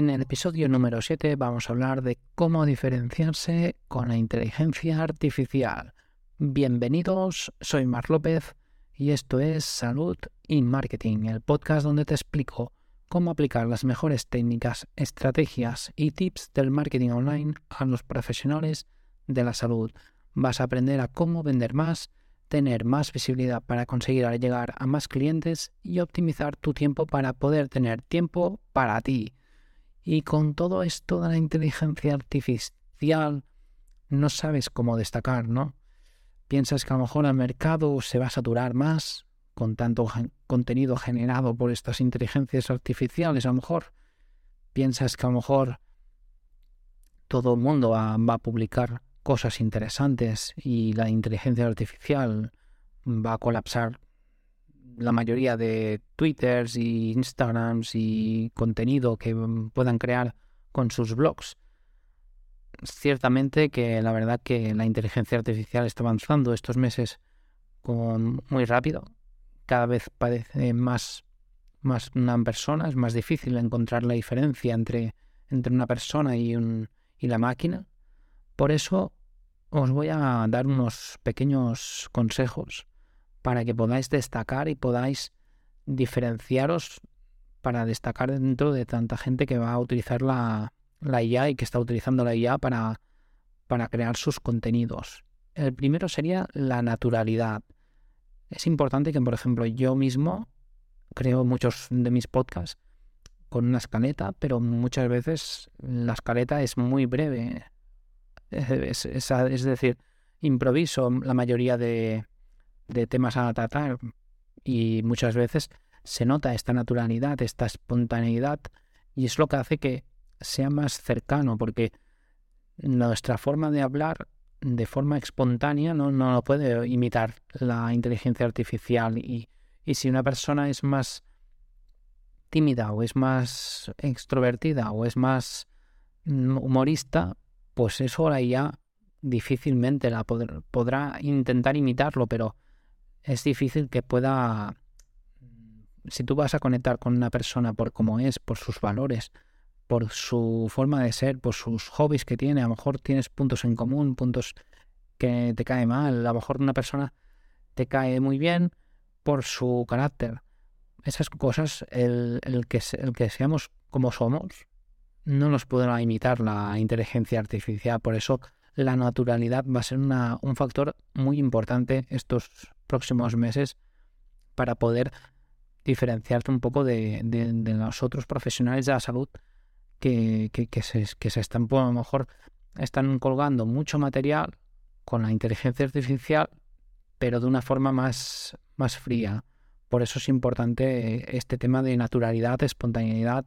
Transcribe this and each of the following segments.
En el episodio número 7 vamos a hablar de cómo diferenciarse con la inteligencia artificial. Bienvenidos, soy Mar López y esto es Salud y Marketing, el podcast donde te explico cómo aplicar las mejores técnicas, estrategias y tips del marketing online a los profesionales de la salud. Vas a aprender a cómo vender más, tener más visibilidad para conseguir llegar a más clientes y optimizar tu tiempo para poder tener tiempo para ti. Y con todo esto de la inteligencia artificial, no sabes cómo destacar, ¿no? Piensas que a lo mejor el mercado se va a saturar más con tanto contenido generado por estas inteligencias artificiales, a lo mejor. Piensas que a lo mejor todo el mundo va, a publicar cosas interesantes y la inteligencia artificial va a colapsar la mayoría de Twitters y Instagrams y contenido que puedan crear con sus blogs. Ciertamente que la verdad que la inteligencia artificial está avanzando estos meses con, muy rápido. Cada vez parece más, más una persona, es más difícil encontrar la diferencia entre, entre una persona y, un, y la máquina. Por eso os voy a dar unos pequeños consejos para que podáis destacar y podáis diferenciaros para destacar dentro de tanta gente que va a utilizar la, IA y que está utilizando la IA para, para crear sus contenidos. El primero sería la naturalidad. Es importante que, por ejemplo, yo mismo creo muchos de mis podcasts con una escaleta, pero muchas veces la escaleta es muy breve. Es decir, improviso la mayoría de, de temas a tratar y muchas veces se nota esta naturalidad, esta espontaneidad y es lo que hace que sea más cercano porque nuestra forma de hablar de forma espontánea no, no lo puede imitar la inteligencia artificial y, y si una persona es más tímida o es más extrovertida o es más humorista, pues eso ahora ya difícilmente la podrá intentar imitarlo, pero es difícil que pueda, si tú vas a conectar con una persona por cómo es, por sus valores, por su forma de ser, por sus hobbies que tiene, a lo mejor tienes puntos en común, puntos que te cae mal, a lo mejor una persona te cae muy bien por su carácter. Esas cosas, el, que, el que seamos como somos, no nos podrá imitar la inteligencia artificial. Por eso la naturalidad va a ser una, un factor muy importante estos próximos meses para poder diferenciarte un poco de, los otros profesionales de la salud que, se están, pues, a lo mejor, están colgando mucho material con la inteligencia artificial, pero de una forma más, más fría. Por eso es importante este tema de naturalidad, espontaneidad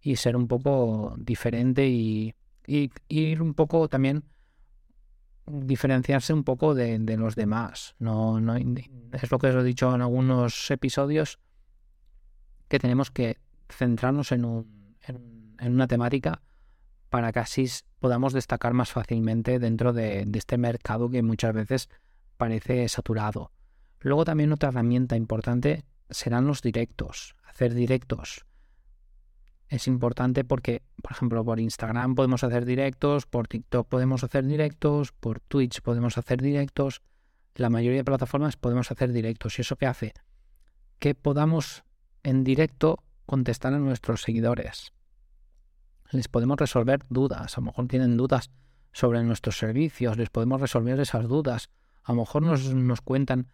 y ser un poco diferente y, y ir un poco también diferenciarse un poco de, los demás. No, no, es lo que os he dicho en algunos episodios, que tenemos que centrarnos en, un, en, una temática para que así podamos destacar más fácilmente dentro de, de este mercado que muchas veces parece saturado. Luego también otra herramienta importante serán los directos, hacer directos es importante porque, por ejemplo, por Instagram podemos hacer directos, por TikTok podemos hacer directos, por Twitch podemos hacer directos, la mayoría de plataformas podemos hacer directos. ¿Y eso qué hace? Que podamos en directo contestar a nuestros seguidores. Les podemos resolver dudas, a lo mejor tienen dudas sobre nuestros servicios, les podemos resolver esas dudas. A lo mejor nos, nos cuentan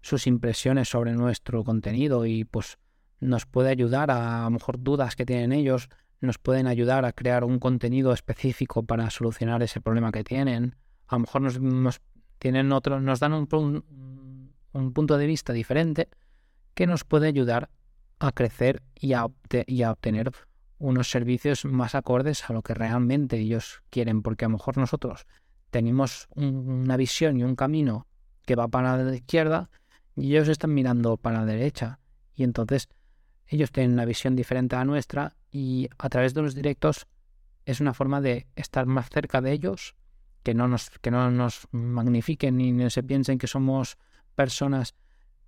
sus impresiones sobre nuestro contenido y pues nos puede ayudar a, a lo mejor dudas que tienen ellos, nos pueden ayudar a crear un contenido específico para solucionar ese problema que tienen. A lo mejor nos, tienen otro, nos dan un, un, punto de vista diferente que nos puede ayudar a crecer y a, y a obtener unos servicios más acordes a lo que realmente ellos quieren, porque a lo mejor nosotros tenemos una visión y un camino que va para la izquierda y ellos están mirando para la derecha. Y entonces ellos tienen una visión diferente a nuestra y a través de los directos es una forma de estar más cerca de ellos, que no nos, que no nos magnifiquen ni se piensen que somos personas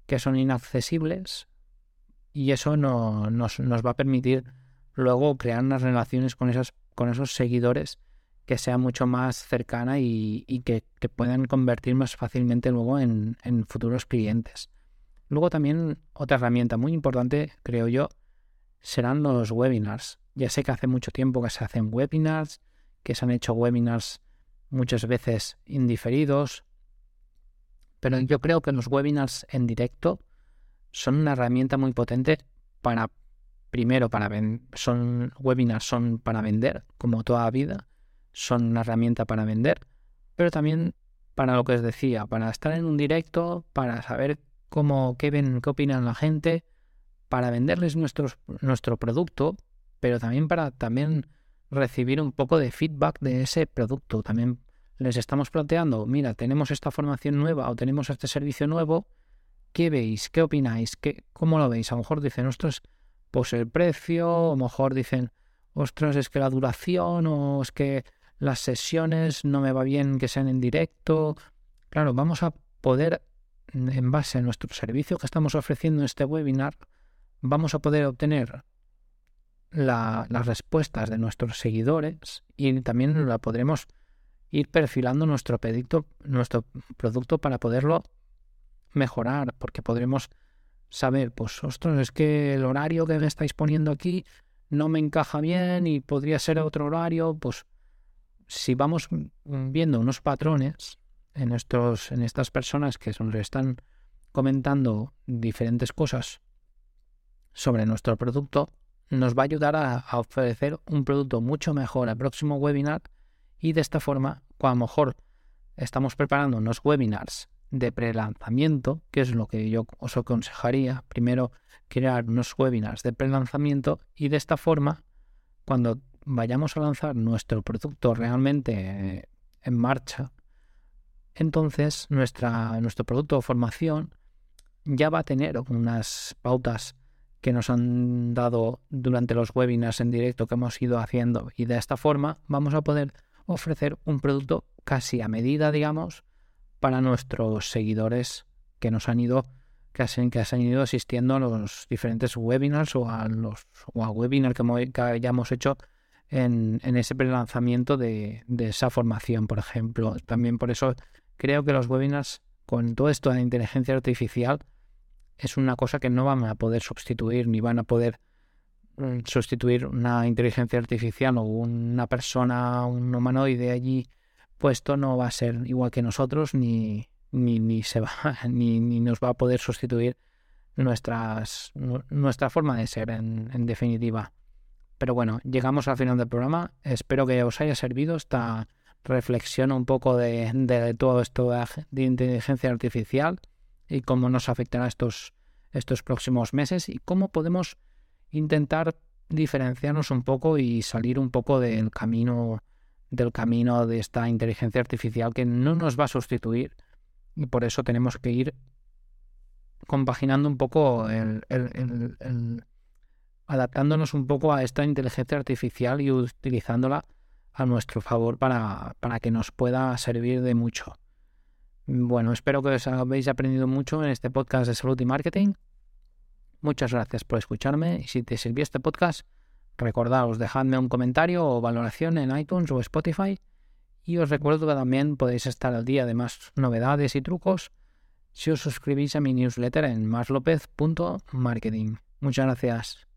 que son inaccesibles y eso no, nos, nos va a permitir luego crear unas relaciones con, esas, con esos seguidores que sea mucho más cercana y, que, puedan convertir más fácilmente luego en, futuros clientes. Luego también otra herramienta muy importante, creo yo, serán los webinars. Ya sé que hace mucho tiempo que se hacen webinars, que se han hecho webinars muchas veces indiferidos, pero yo creo que los webinars en directo son una herramienta muy potente para, primero, para son webinars son para vender, como toda vida, son una herramienta para vender, pero también para lo que os decía, para estar en un directo, para saber cómo, qué ven, qué opinan la gente, para venderles nuestros, nuestro producto, pero también para también recibir un poco de feedback de ese producto. También les estamos planteando, mira, tenemos esta formación nueva o tenemos este servicio nuevo, ¿qué veis? ¿Qué opináis? ¿Qué, ¿Cómo lo veis? A lo mejor dicen, ostras, pues el precio, a lo mejor dicen, ostras, es que la duración, o es que las sesiones no me va bien que sean en directo. Claro, vamos a poder, en base a nuestro servicio que estamos ofreciendo en este webinar, vamos a poder obtener las respuestas de nuestros seguidores y también la podremos ir perfilando nuestro producto, nuestro producto para poderlo mejorar, porque podremos saber, pues, ostras, es que el horario que me estáis poniendo aquí no me encaja bien y podría ser otro horario, pues si vamos viendo unos patrones en, estos, en estas personas que nos están comentando diferentes cosas sobre nuestro producto, nos va a ayudar a, ofrecer un producto mucho mejor al próximo webinar y de esta forma, a lo mejor estamos preparando unos webinars de pre-lanzamiento, que es lo que yo os aconsejaría, primero crear unos webinars de pre-lanzamiento y de esta forma, cuando vayamos a lanzar nuestro producto realmente en marcha, entonces nuestro producto o formación ya va a tener unas pautas que nos han dado durante los webinars en directo que hemos ido haciendo y de esta forma vamos a poder ofrecer un producto casi a medida, digamos, para nuestros seguidores que nos han ido que, han ido asistiendo a los diferentes webinars o a los o a webinars que, que hayamos hecho en, ese prelanzamiento de, de esa formación, por ejemplo. También por eso creo que los webinars, con todo esto de inteligencia artificial, es una cosa que no van a poder sustituir ni van a poder mm, sustituir una inteligencia artificial o una persona, un humanoide allí puesto no va a ser igual que nosotros ni, ni, ni se va ni, ni, nos va a poder sustituir nuestras nuestra forma de ser en, definitiva. Pero bueno, llegamos al final del programa. Espero que os haya servido esta reflexión un poco de, todo esto de, inteligencia artificial y cómo nos afectará estos, estos próximos meses y cómo podemos intentar diferenciarnos un poco y salir un poco del camino del camino de esta inteligencia artificial que no nos va a sustituir. Y por eso tenemos que ir compaginando un poco el, adaptándonos un poco a esta inteligencia artificial y utilizándola a nuestro favor para, para que nos pueda servir de mucho. Bueno, espero que os habéis aprendido mucho en este podcast de salud y marketing. Muchas gracias por escucharme y si te sirvió este podcast, recordaos, dejadme un comentario o valoración en iTunes o Spotify y os recuerdo que también podéis estar al día de más novedades y trucos si os suscribís a mi newsletter en marslopez.marketing. Muchas gracias.